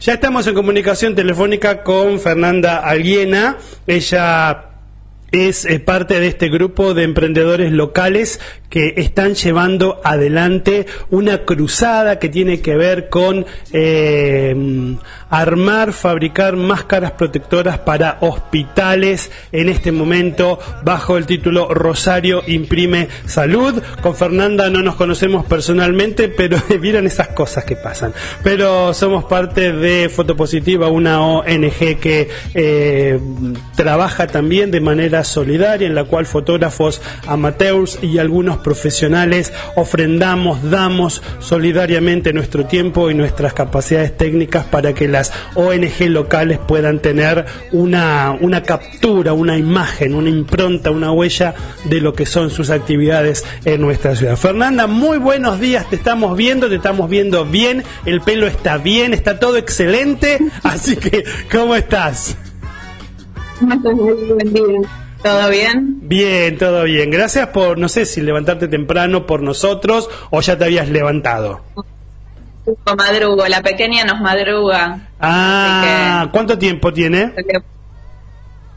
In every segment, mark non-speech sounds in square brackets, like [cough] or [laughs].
Ya estamos en comunicación telefónica con Fernanda Alguiena. Ella es eh, parte de este grupo de emprendedores locales que están llevando adelante una cruzada que tiene que ver con eh, armar, fabricar máscaras protectoras para hospitales en este momento bajo el título Rosario Imprime Salud. Con Fernanda no nos conocemos personalmente, pero [laughs] miren esas cosas que pasan. Pero somos parte de Fotopositiva, una ONG que eh, trabaja también de manera solidaria en la cual fotógrafos amateurs y algunos profesionales ofrendamos, damos solidariamente nuestro tiempo y nuestras capacidades técnicas para que las ONG locales puedan tener una, una captura, una imagen, una impronta, una huella de lo que son sus actividades en nuestra ciudad. Fernanda, muy buenos días, te estamos viendo, te estamos viendo bien, el pelo está bien, está todo excelente, así que, ¿cómo estás? Día. ¿Todo bien? Bien, todo bien. Gracias por, no sé si levantarte temprano por nosotros o ya te habías levantado. Madrugo, la pequeña nos madruga. Ah, ¿cuánto tiempo tiene?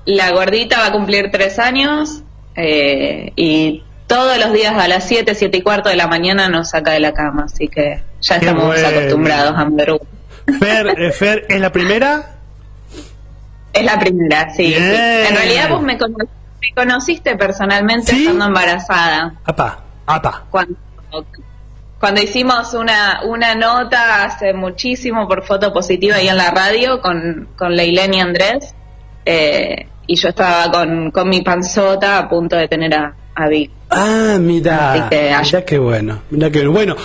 La gordita va a cumplir tres años eh, y todos los días a las siete, siete y cuarto de la mañana nos saca de la cama, así que ya estamos acostumbrados a madrugar. Fer, eh, Fer, ¿es la primera? Es la primera, sí. En realidad vos me, conociste personalmente estando embarazada. Apa, apa. Cuando, cuando hicimos una, una nota hace muchísimo por foto positiva ahí en la radio con, con Leilén y Andrés, eh, y yo estaba con, con mi panzota a punto de tener a, a Vic. Ah, mira, mira qué bueno, mira qué bueno.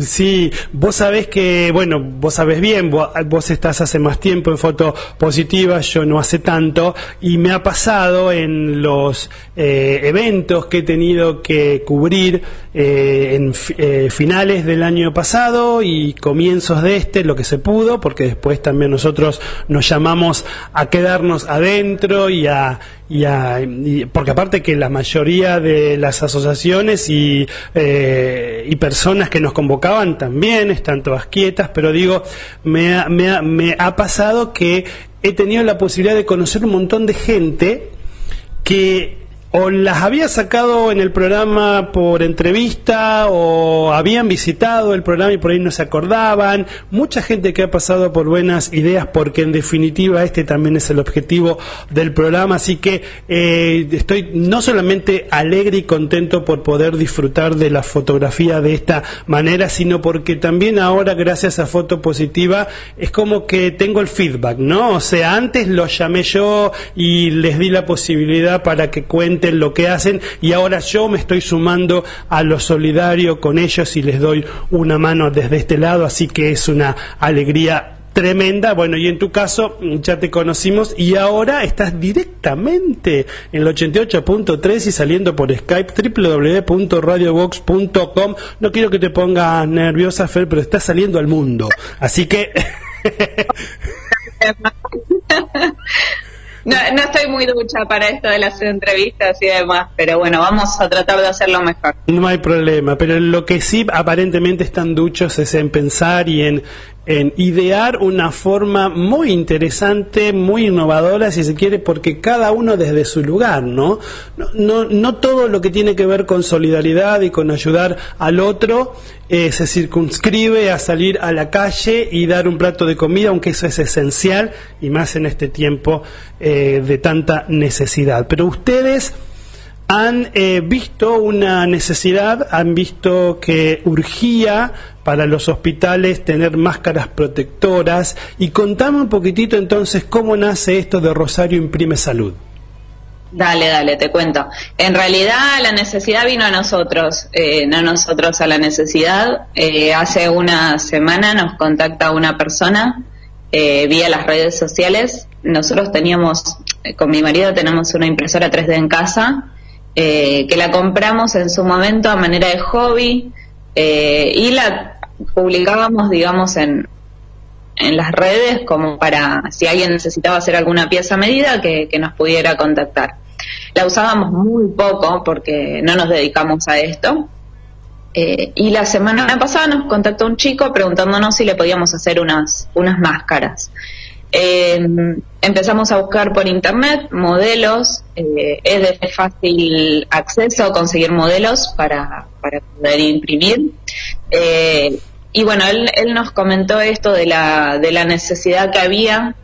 Sí, vos sabés que, bueno, vos sabés bien, vos, estás hace más tiempo en foto positiva, yo no hace tanto, y me ha pasado en los eh, eventos que he tenido que cubrir eh, en eh, finales del año pasado y comienzos de este, lo que se pudo, porque después también nosotros nos llamamos a quedarnos adentro y a, y, porque aparte que la mayoría de las asociaciones y, eh, y personas que nos convocaban también están todas quietas, pero digo, me me me ha pasado que he tenido la posibilidad de conocer un montón de gente que o las había sacado en el programa por entrevista o habían visitado el programa y por ahí no se acordaban. Mucha gente que ha pasado por buenas ideas porque en definitiva este también es el objetivo del programa. Así que eh, estoy no solamente alegre y contento por poder disfrutar de la fotografía de esta manera, sino porque también ahora gracias a Foto Positiva es como que tengo el feedback, ¿no? O sea, antes los llamé yo y les di la posibilidad para que cuenten lo que hacen y ahora yo me estoy sumando a lo solidario con ellos y les doy una mano desde este lado, así que es una alegría tremenda. Bueno, y en tu caso ya te conocimos y ahora estás directamente en el 88.3 y saliendo por Skype www.radiobox.com. No quiero que te pongas nerviosa, Fer, pero estás saliendo al mundo. Así que... [laughs] [laughs] [laughs] No, no estoy muy ducha para esto de las entrevistas y demás, pero bueno, vamos a tratar de hacerlo mejor. No hay problema, pero lo que sí aparentemente están duchos es en pensar y en, en idear una forma muy interesante, muy innovadora, si se quiere, porque cada uno desde su lugar, ¿no? No, todo lo que tiene que ver con solidaridad y con ayudar al otro eh, se circunscribe a salir a la calle y dar un plato de comida, aunque eso es esencial y más en este tiempo eh, de tanta necesidad. Pero ustedes han eh, visto una necesidad, han visto que urgía para los hospitales tener máscaras protectoras y contame un poquitito entonces cómo nace esto de Rosario Imprime Salud. Dale, dale, te cuento. En realidad la necesidad vino a nosotros, eh, no nosotros a la necesidad. Eh, hace una semana nos contacta una persona vía las redes sociales nosotros teníamos, con mi marido tenemos una impresora 3D en casa, que la compramos en su momento a manera de hobby y la publicábamos, digamos, en, en las redes como para si alguien necesitaba hacer alguna pieza medida que, nos pudiera contactar. La usábamos muy poco porque no nos dedicamos a esto. Eh, y la semana pasada nos contactó un chico preguntándonos si le podíamos hacer unas, unas máscaras. Eh, empezamos a buscar por internet modelos, eh, es de fácil acceso conseguir modelos para, para poder imprimir. Y bueno, él, él nos comentó esto de la, de la necesidad que había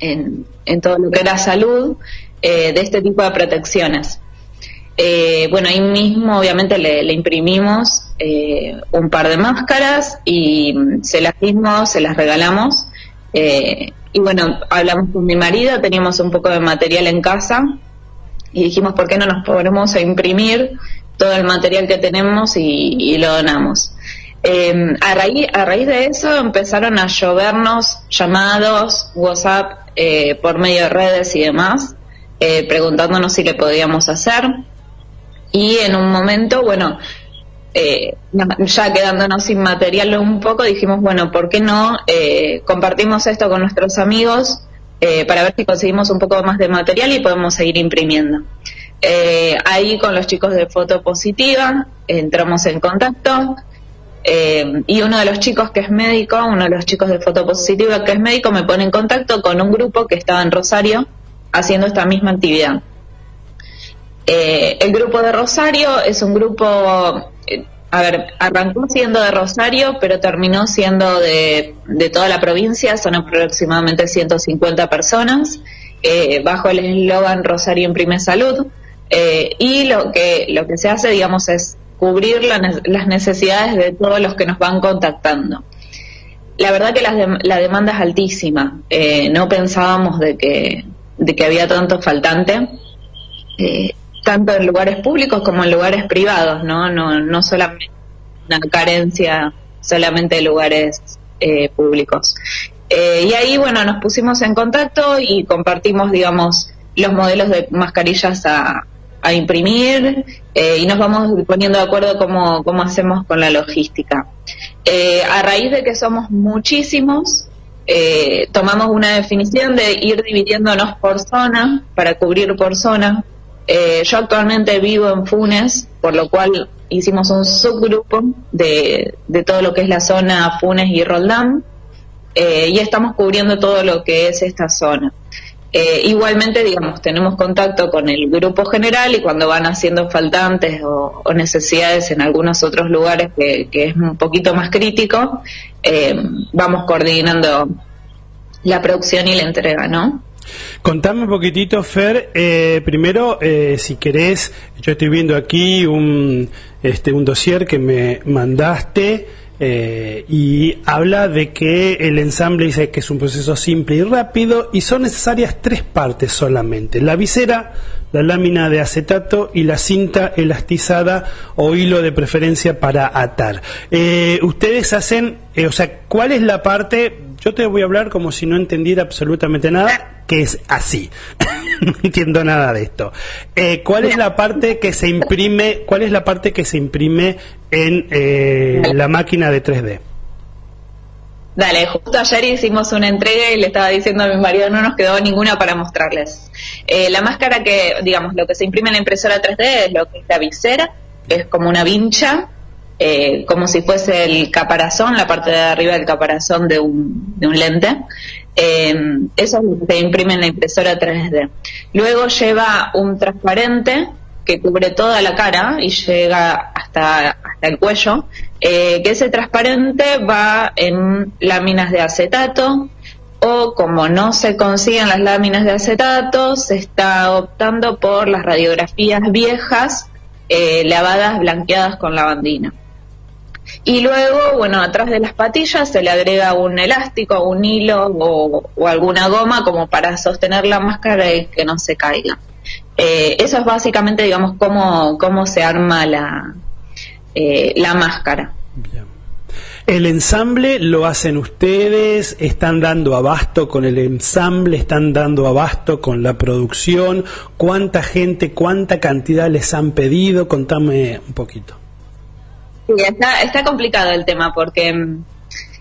en, en todo lo que era salud eh, de este tipo de protecciones. Eh, bueno, ahí mismo obviamente le, imprimimos eh, un par de máscaras y se las dimos, se las regalamos. Y bueno, hablamos con mi marido, teníamos un poco de material en casa y dijimos, ¿por qué no nos ponemos a imprimir todo el material que tenemos y lo donamos? Eh, a, raíz, a raíz de eso empezaron a llovernos llamados, WhatsApp eh, por medio de redes y demás, eh, preguntándonos si le podíamos hacer. Y en un momento, bueno, eh, ya quedándonos sin material un poco, dijimos, bueno, ¿por qué no compartimos esto con nuestros amigos para ver si conseguimos un poco más de material y podemos seguir imprimiendo? ahí con los chicos de Foto Positiva entramos en contacto, eh, y uno de los chicos que es médico, uno de los chicos de fotopositiva que es médico, me pone en contacto con un grupo que estaba en Rosario haciendo esta misma actividad. Eh, el grupo de Rosario es un grupo, eh, a ver, arrancó siendo de Rosario, pero terminó siendo de, de toda la provincia, son aproximadamente 150 personas, bajo el eslogan Rosario imprime salud. y lo que, lo que se hace, digamos, es cubrir las necesidades de todos los que nos van contactando. La verdad que la, demanda es altísima. Eh, no pensábamos de que, de que había tanto faltante, eh, tanto en lugares públicos como en lugares privados, ¿no? No, no solamente una carencia solamente de lugares eh, públicos. y ahí, bueno, nos pusimos en contacto y compartimos, digamos, los modelos de mascarillas a, a imprimir eh, y nos vamos poniendo de acuerdo cómo, cómo hacemos con la logística. Eh, a raíz de que somos muchísimos, eh, tomamos una definición de ir dividiéndonos por zona para cubrir por zona. Yo actualmente vivo en Funes, por lo cual hicimos un subgrupo de, de todo lo que es la zona Funes y Roldán y estamos cubriendo todo lo que es esta zona. Eh, igualmente, digamos, tenemos contacto con el grupo general y cuando van haciendo faltantes o, necesidades en algunos otros lugares que, es un poquito más crítico, eh, vamos coordinando la producción y la entrega, ¿no? Contame un poquitito, Fer, eh, primero, si querés, yo estoy viendo aquí un, este, un dossier que me mandaste eh, y habla de que el ensamble dice que es un proceso simple y rápido y son necesarias tres partes solamente. La visera, la lámina de acetato y la cinta elastizada o hilo de preferencia para atar. Eh, ustedes hacen, eh, o sea, ¿cuál es la parte? Yo te voy a hablar como si no entendiera absolutamente nada, que es así. [laughs] no entiendo nada de esto. Eh, ¿Cuál es la parte que se imprime? ¿Cuál es la parte que se imprime en eh, la máquina de 3D? Dale, justo ayer hicimos una entrega y le estaba diciendo a mi marido no nos quedó ninguna para mostrarles. Eh, la máscara que, digamos, lo que se imprime en la impresora 3D es lo que es la visera, que es como una vincha, como si fuese el caparazón, la parte de arriba del caparazón de un, de un lente. Eh, eso es lo que se imprime en la impresora 3D. Luego lleva un transparente que cubre toda la cara y llega hasta, hasta el cuello, eh, que ese transparente va en láminas de acetato o como no se consiguen las láminas de acetato, se está optando por las radiografías viejas eh, lavadas, blanqueadas con lavandina. Y luego, bueno, atrás de las patillas se le agrega un elástico, un hilo o, alguna goma como para sostener la máscara y que no se caiga. Eh, eso es básicamente, digamos, cómo, cómo se arma la, eh, la máscara. El ensamble lo hacen ustedes, están dando abasto con el ensamble, están dando abasto con la producción. ¿Cuánta gente, cuánta cantidad les han pedido? Contame un poquito. Sí, está, está complicado el tema porque,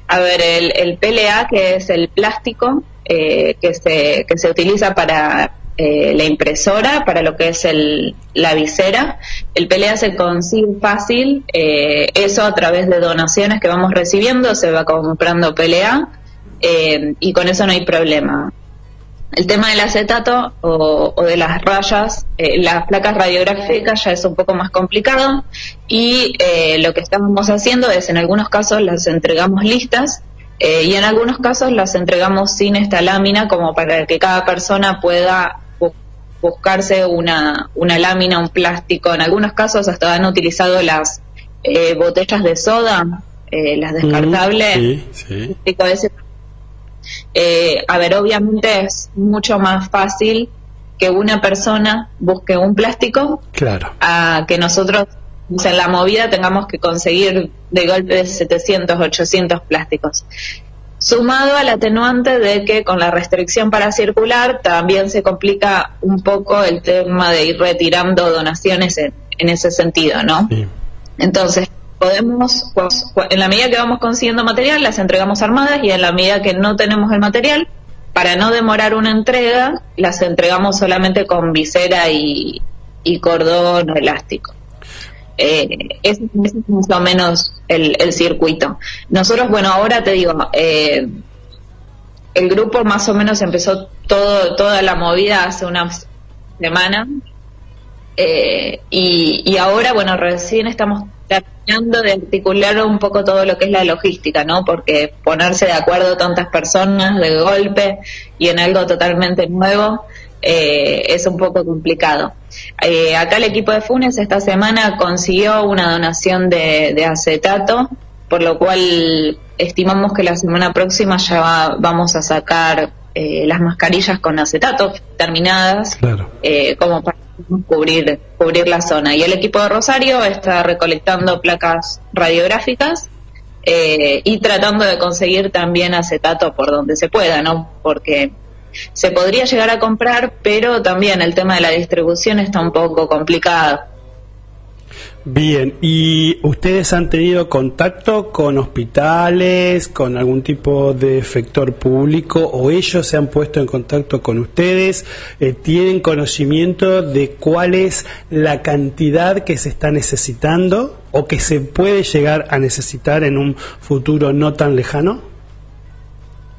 a ver, el, el PLA, que es el plástico eh, que, se, que se utiliza para eh, la impresora para lo que es el, la visera. El PLA se consigue fácil, eh, eso a través de donaciones que vamos recibiendo, se va comprando PLA eh, y con eso no hay problema. El tema del acetato o, o de las rayas, las placas radiográficas ya es un poco más complicado y lo que estamos haciendo es en algunos casos las entregamos listas y en algunos casos las entregamos sin esta lámina como para que cada persona pueda buscarse una, una lámina, un plástico. En algunos casos hasta han utilizado las eh, botellas de soda, eh, las descartables. sí, eh, a ver, obviamente es mucho más fácil que una persona busque un plástico claro. a que nosotros en la movida tengamos que conseguir de golpe 700, 800 plásticos sumado al atenuante de que con la restricción para circular también se complica un poco el tema de ir retirando donaciones en, ese sentido, ¿no? Entonces, podemos, en la medida que vamos consiguiendo material, las entregamos armadas y en la medida que no tenemos el material, para no demorar una entrega, las entregamos solamente con visera y, cordón elástico. Eh, es, más o menos el, circuito. Nosotros, bueno, ahora te digo, eh, el grupo más o menos empezó todo, toda la movida hace una semana eh, y, ahora, bueno, recién estamos tratando de articular un poco todo lo que es la logística, ¿no? Porque ponerse de acuerdo tantas personas de golpe y en algo totalmente nuevo es un poco complicado. Eh, acá el equipo de Funes esta semana consiguió una donación de, acetato, por lo cual estimamos que la semana próxima ya vamos a sacar eh, las mascarillas con acetato terminadas, eh, como para cubrir, cubrir la zona. Y el equipo de Rosario está recolectando placas radiográficas y tratando de conseguir también acetato por donde se pueda, ¿no? Porque se podría llegar a comprar, pero también el tema de la distribución está un poco complicado. Bien, ¿y ustedes han tenido contacto con hospitales, con algún tipo de efector público o ellos se han puesto en contacto con ustedes? Eh, ¿Tienen conocimiento de cuál es la cantidad que se está necesitando o que se puede llegar a necesitar en un futuro no tan lejano?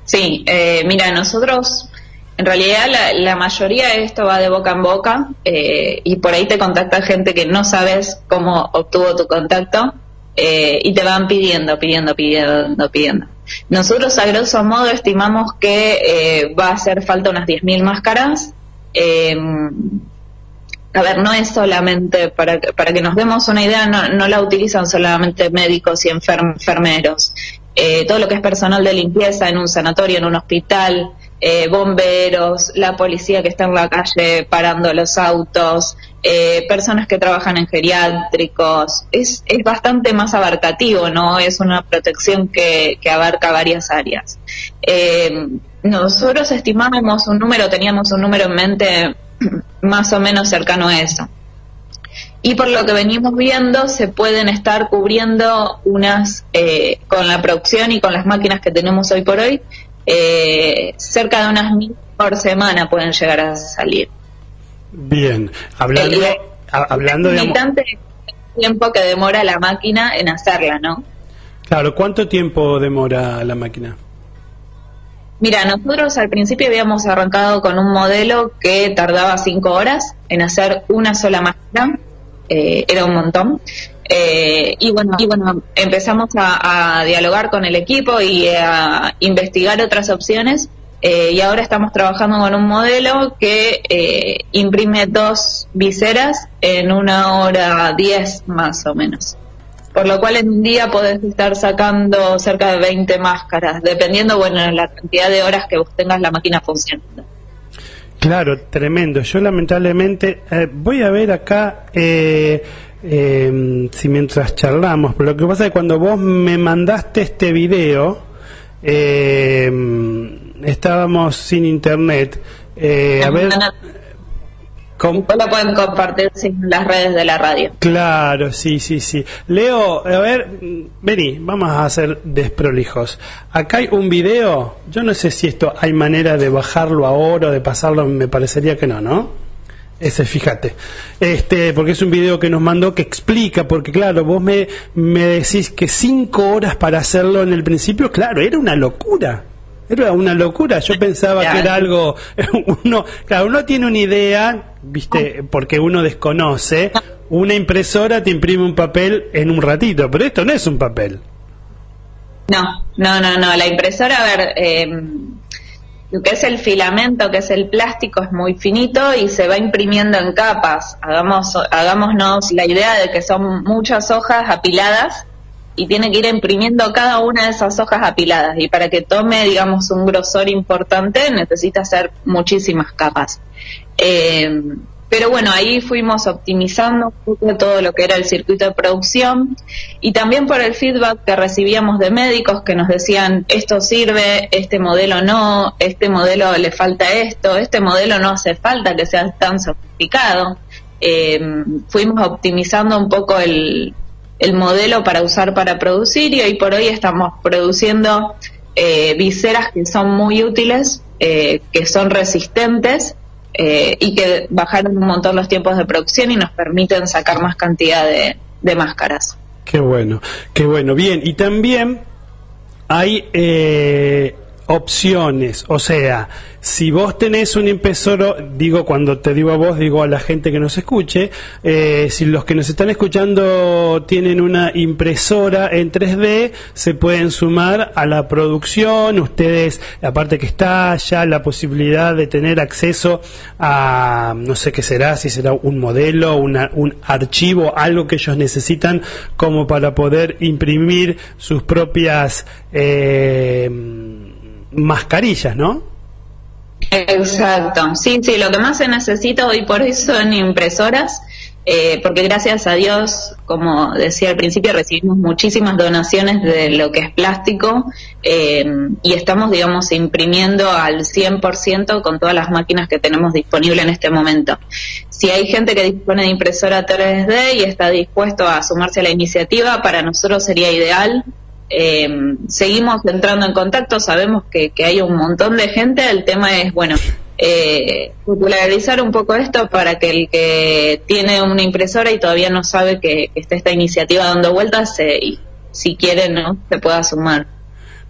Sí, eh, mira, nosotros en realidad la, mayoría de esto va de boca en boca eh, y por ahí te contacta gente que no sabes cómo obtuvo tu contacto eh, y te van pidiendo, pidiendo, pidiendo, pidiendo. Nosotros a grosso modo estimamos que eh, va a hacer falta unas 10.000 máscaras. a ver, no es solamente, para, para que nos demos una idea, no, no la utilizan solamente médicos y enfermeros. todo lo que es personal de limpieza en un sanatorio, en un hospital, eh, bomberos, la policía que está en la calle parando los autos, eh, personas que trabajan en geriátricos. Es, es bastante más abarcativo, ¿no? Es una protección que, que abarca varias áreas. Eh, nosotros estimábamos un número, teníamos un número en mente [clears throat] más o menos cercano a eso. Y por lo que venimos viendo, se pueden estar cubriendo unas, con la producción y con las máquinas que tenemos hoy por hoy, eh, cerca de unas mil por semana pueden llegar a salir. Bien, hablando, el, hablando de... tiempo que demora la máquina en hacerla, ¿no? Claro, ¿cuánto tiempo demora la máquina? Mira, nosotros al principio habíamos arrancado con un modelo que tardaba cinco horas en hacer una sola máquina, eh, era un montón. Eh, y bueno, y bueno, empezamos a, dialogar con el equipo y a investigar otras opciones. Eh, y ahora estamos trabajando con un modelo que eh, imprime dos viseras en una hora diez más o menos. Por lo cual en un día podés estar sacando cerca de 20 máscaras, dependiendo, bueno, de la cantidad de horas que vos tengas la máquina funcionando. Claro, tremendo. Yo lamentablemente voy a ver acá eh, si mientras charlamos, pero lo que pasa es que cuando vos me mandaste este video, eh, estábamos sin internet. Eh, a ver. ¿Cómo? lo pueden compartir en las redes de la radio. Claro, sí, sí, sí. Leo, a ver, vení, vamos a hacer desprolijos. Acá hay un video, yo no sé si esto hay manera de bajarlo ahora o de pasarlo, me parecería que no, ¿no? Ese, fíjate. Este, porque es un video que nos mandó que explica, porque claro, vos me, me decís que cinco horas para hacerlo en el principio, claro, era una locura. Era una locura. Yo pensaba que era algo. [laughs] Uno, claro, uno tiene una idea, viste, porque uno desconoce. Una impresora te imprime un papel en un ratito, pero esto no es un papel. No, no, no, no. La impresora, a ver, eh, lo que es el filamento, que es el plástico, es muy finito y se va imprimiendo en capas. Hagamos, hagámonos la idea de que son muchas hojas apiladas y tiene que ir imprimiendo cada una de esas hojas apiladas. Y para que tome, digamos, un grosor importante, necesita hacer muchísimas capas. Eh, pero bueno, ahí fuimos optimizando todo lo que era el circuito de producción y también por el feedback que recibíamos de médicos que nos decían esto sirve, este modelo no, este modelo le falta esto, este modelo no hace falta que sea tan sofisticado. Eh, fuimos optimizando un poco el, el modelo para usar para producir y hoy por hoy estamos produciendo eh, viseras que son muy útiles, eh, que son resistentes eh, y que bajaron un montón los tiempos de producción y nos permiten sacar más cantidad de, máscaras. Qué bueno, qué bueno. Bien, y también hay eh, opciones, o sea, si vos tenés un impresor, digo cuando te digo a vos, digo a la gente que nos escuche, eh, si los que nos están escuchando tienen una impresora en 3D, se pueden sumar a la producción, ustedes, aparte que está ya la posibilidad de tener acceso a, no sé qué será, si será un modelo, una, un archivo, algo que ellos necesitan como para poder imprimir sus propias... Eh, mascarillas, ¿no? Exacto, sí, sí, lo que más se necesita hoy por hoy son impresoras, eh, porque gracias a Dios, como decía al principio, recibimos muchísimas donaciones de lo que es plástico eh, y estamos, digamos, imprimiendo al 100% con todas las máquinas que tenemos disponibles en este momento. Si hay gente que dispone de impresora 3D y está dispuesto a sumarse a la iniciativa, para nosotros sería ideal eh, seguimos entrando en contacto, sabemos que, hay un montón de gente, el tema es, bueno, eh, popularizar un poco esto para que el que tiene una impresora y todavía no sabe que, está esta iniciativa dando vueltas, y si quiere, ¿no? Se pueda sumar.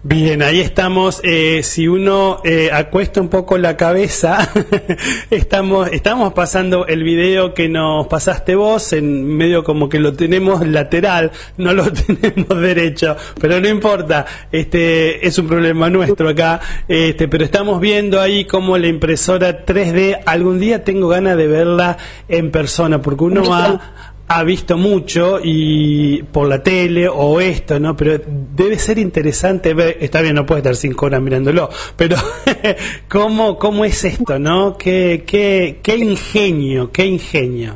Bien, ahí estamos. Eh, si uno eh, acuesta un poco la cabeza, [laughs] estamos, estamos pasando el video que nos pasaste vos, en medio como que lo tenemos lateral, no lo [laughs] tenemos derecho, pero no importa, este es un problema nuestro acá, este, pero estamos viendo ahí como la impresora 3D, algún día tengo ganas de verla en persona, porque uno va ha visto mucho y por la tele o esto, ¿no? Pero debe ser interesante ver, está bien, no puede estar cinco horas mirándolo, pero [laughs] ¿cómo, cómo es esto, ¿no? Qué, qué, qué ingenio, qué ingenio.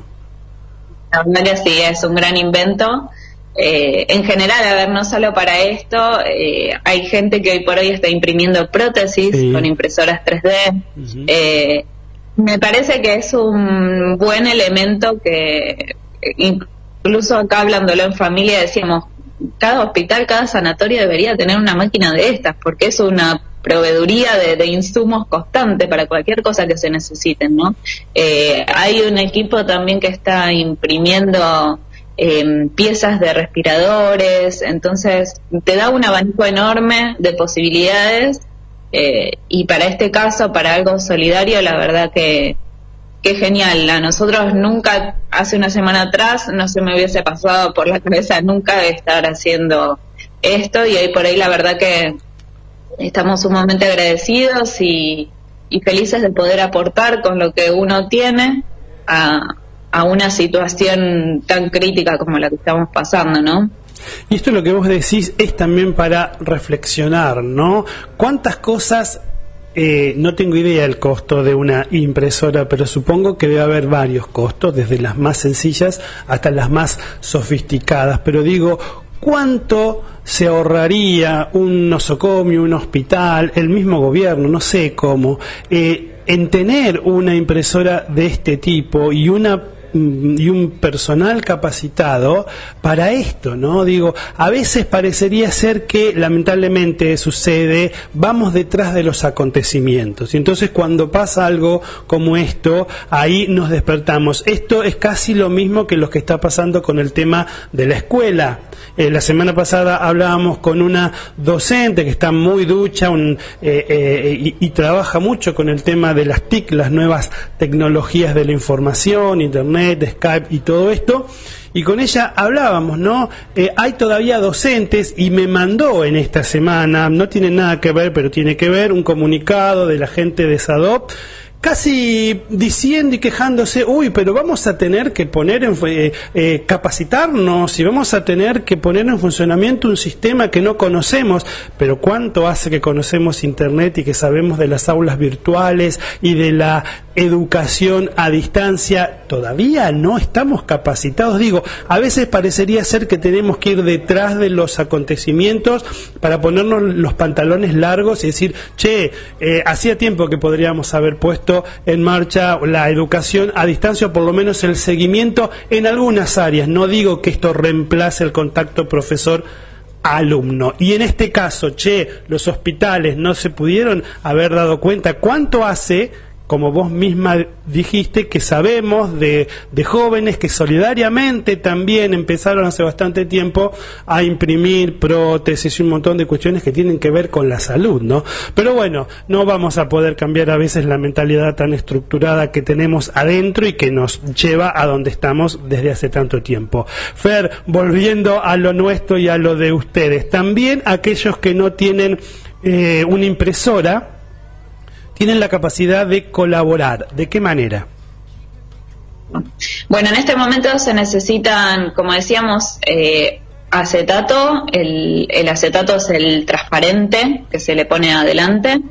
La verdad sí, es un gran invento. Eh, en general, a ver, no solo para esto, eh, hay gente que hoy por hoy está imprimiendo prótesis con impresoras 3D. eh, me parece que es un buen elemento que incluso acá hablándolo en familia decíamos, cada hospital, cada sanatorio debería tener una máquina de estas, porque es una proveeduría de, insumos constante para cualquier cosa que se necesiten, ¿no? Eh, hay un equipo también que está imprimiendo em, piezas de respiradores, entonces te da un abanico enorme de posibilidades eh, y para este caso, para algo solidario, la verdad que, qué genial. A nosotros nunca, hace una semana atrás, no se me hubiese pasado por la cabeza nunca estar haciendo esto y por ahí la verdad que estamos sumamente agradecidos y, felices de poder aportar con lo que uno tiene a, a una situación tan crítica como la que estamos pasando, ¿no? Y esto lo que vos decís es también para reflexionar, ¿no? ¿Cuántas cosas eh, no tengo idea del costo de una impresora, pero supongo que debe haber varios costos, desde las más sencillas hasta las más sofisticadas. Pero digo, ¿cuánto se ahorraría un nosocomio, un hospital, el mismo gobierno, no sé cómo, eh, en tener una impresora de este tipo y una y un personal capacitado para esto, ¿no? Digo, a veces parecería ser que lamentablemente sucede, vamos detrás de los acontecimientos. Y entonces cuando pasa algo como esto, ahí nos despertamos. Esto es casi lo mismo que lo que está pasando con el tema de la escuela. Eh, la semana pasada hablábamos con una docente que está muy ducha un, eh, eh, y, y trabaja mucho con el tema de las TIC, las nuevas tecnologías de la información, Internet, de Skype y todo esto. Y con ella hablábamos, ¿no? Eh, hay todavía docentes y me mandó en esta semana, no tiene nada que ver, pero tiene que ver, un comunicado de la gente de SADOP casi diciendo y quejándose, uy, pero vamos a tener que poner en, eh, eh, capacitarnos y vamos a tener que poner en funcionamiento un sistema que no conocemos, pero ¿cuánto hace que conocemos Internet y que sabemos de las aulas virtuales y de la educación a distancia? Todavía no estamos capacitados. Digo, a veces parecería ser que tenemos que ir detrás de los acontecimientos para ponernos los pantalones largos y decir, che, eh, hacía tiempo que podríamos haber puesto en marcha la educación a distancia, o por lo menos el seguimiento en algunas áreas. No digo que esto reemplace el contacto profesor alumno. Y en este caso, che, los hospitales no se pudieron haber dado cuenta cuánto hace como vos misma dijiste, que sabemos de, de, jóvenes que solidariamente también empezaron hace bastante tiempo a imprimir prótesis y un montón de cuestiones que tienen que ver con la salud, ¿no? Pero bueno, no vamos a poder cambiar a veces la mentalidad tan estructurada que tenemos adentro y que nos lleva a donde estamos desde hace tanto tiempo. Fer, volviendo a lo nuestro y a lo de ustedes, también aquellos que no tienen eh, una impresora, tienen la capacidad de colaborar. ¿De qué manera? Bueno, en este momento se necesitan, como decíamos, eh, acetato. El, acetato es el transparente que se le pone adelante.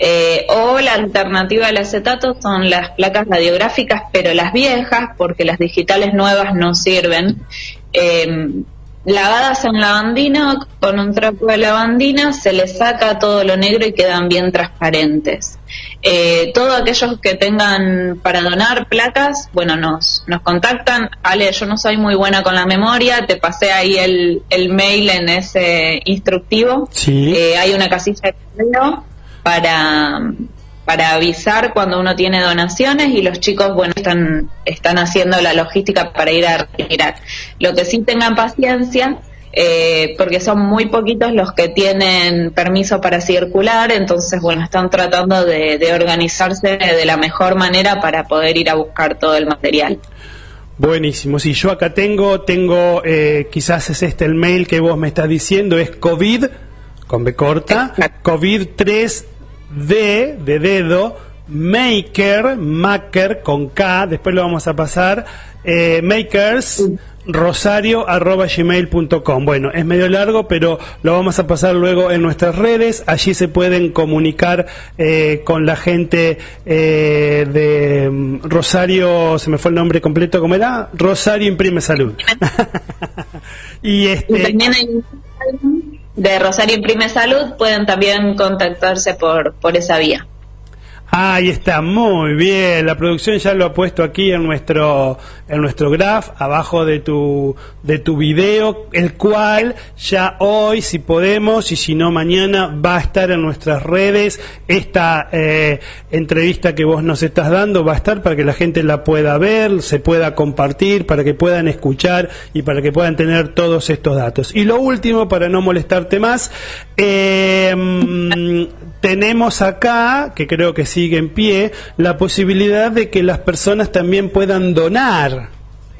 Eh, o la alternativa al acetato son las placas radiográficas, pero las viejas, porque las digitales nuevas no sirven. Eh, lavadas en lavandina, con un trapo de lavandina se les saca todo lo negro y quedan bien transparentes. Eh, todos aquellos que tengan para donar placas, bueno, nos, nos contactan. Ale, yo no soy muy buena con la memoria, te pasé ahí el, el mail en ese instructivo. Sí. Eh, hay una casilla de correo para para avisar cuando uno tiene donaciones y los chicos, bueno, están, están haciendo la logística para ir a retirar. Lo que sí tengan paciencia, eh, porque son muy poquitos los que tienen permiso para circular, entonces, bueno, están tratando de, organizarse de la mejor manera para poder ir a buscar todo el material. Buenísimo, si yo acá tengo, tengo, eh, quizás es este el mail que vos me estás diciendo, es COVID, con B corta, COVID 3 D de dedo, maker, maker con K, después lo vamos a pasar, eh, makers rosario arroba gmail.com. Bueno, es medio largo, pero lo vamos a pasar luego en nuestras redes. Allí se pueden comunicar eh, con la gente eh, de mm, Rosario, se me fue el nombre completo, ¿cómo era? Rosario Imprime Salud. [laughs] y este de Rosario Imprime Salud pueden también contactarse por, por esa vía. Ahí está, muy bien. La producción ya lo ha puesto aquí en nuestro en nuestro graph, abajo de tu de tu video, el cual ya hoy, si podemos y si no mañana, va a estar en nuestras redes. Esta eh, entrevista que vos nos estás dando va a estar para que la gente la pueda ver, se pueda compartir, para que puedan escuchar y para que puedan tener todos estos datos. Y lo último, para no molestarte más, eh, tenemos acá, que creo que sigue en pie, la posibilidad de que las personas también puedan donar.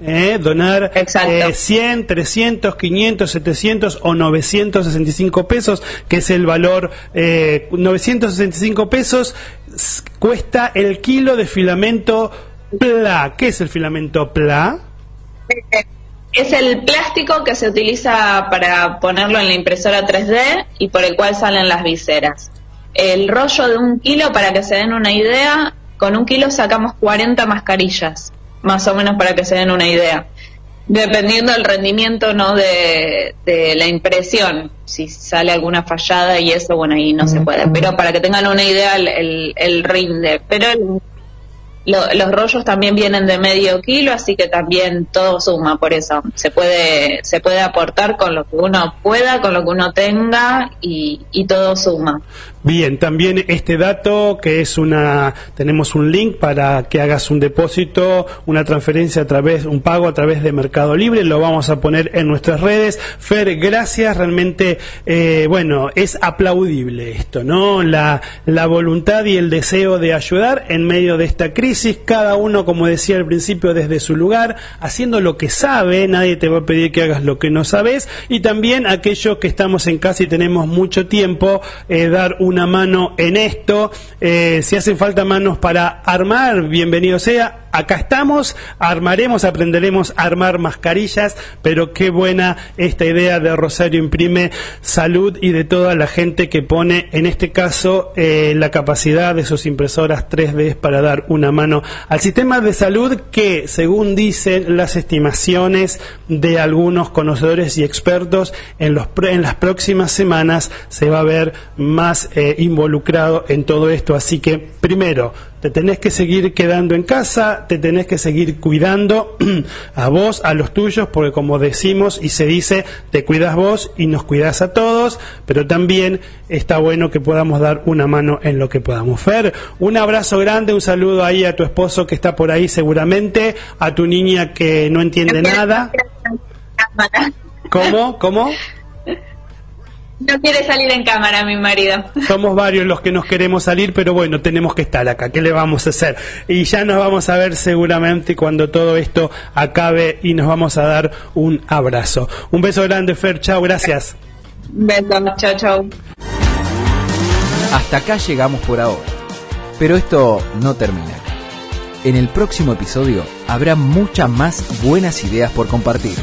¿eh? donar eh, 100, 300, 500, 700 o 965 pesos, que es el valor, eh, 965 pesos cuesta el kilo de filamento PLA. ¿Qué es el filamento PLA? Es el plástico que se utiliza para ponerlo en la impresora 3D y por el cual salen las viseras. El rollo de un kilo, para que se den una idea, con un kilo sacamos 40 mascarillas, más o menos para que se den una idea. Dependiendo del rendimiento no de, la impresión, si sale alguna fallada y eso, bueno, ahí no se puede. Pero para que tengan una idea, el, el, rinde. Pero los rollos también vienen de medio kilo, así que también todo suma por eso. Se puede, se puede aportar con lo que uno pueda, con lo que uno tenga y, y todo suma. Bien, también este dato que es una, tenemos un link para que hagas un depósito, una transferencia a través, un pago a través de Mercado Libre, lo vamos a poner en nuestras redes. Fer, gracias, realmente, eh, bueno, es aplaudible esto, ¿no? La, la voluntad y el deseo de ayudar en medio de esta crisis, cada uno, como decía al principio, desde su lugar, haciendo lo que sabe, nadie te va a pedir que hagas lo que no sabes, y también aquellos que estamos en casa y tenemos mucho tiempo, eh, dar un una mano en esto. Eh, si hacen falta manos para armar, bienvenido sea acá estamos, armaremos, aprenderemos a armar mascarillas, pero qué buena esta idea de Rosario Imprime Salud y de toda la gente que pone, en este caso, eh, la capacidad de sus impresoras 3D para dar una mano al sistema de salud que, según dicen las estimaciones de algunos conocedores y expertos, en, los, en las próximas semanas se va a ver más eh, involucrado en todo esto. Así que, primero, te tenés que seguir quedando en casa, te tenés que seguir cuidando [clears throat] a vos, a los tuyos, porque como decimos y se dice, te cuidas vos y nos cuidas a todos, pero también está bueno que podamos dar una mano en lo que podamos. Fer, un abrazo grande, un saludo ahí a tu esposo que está por ahí seguramente, a tu niña que no entiende nada. ¿Cómo? ¿Cómo? No quiere salir en cámara mi marido. Somos varios los que nos queremos salir, pero bueno, tenemos que estar acá. ¿Qué le vamos a hacer? Y ya nos vamos a ver seguramente cuando todo esto acabe y nos vamos a dar un abrazo. Un beso grande, Fer. Chao, gracias. Beso, chao, chao. Hasta acá llegamos por ahora. Pero esto no termina. En el próximo episodio habrá muchas más buenas ideas por compartir.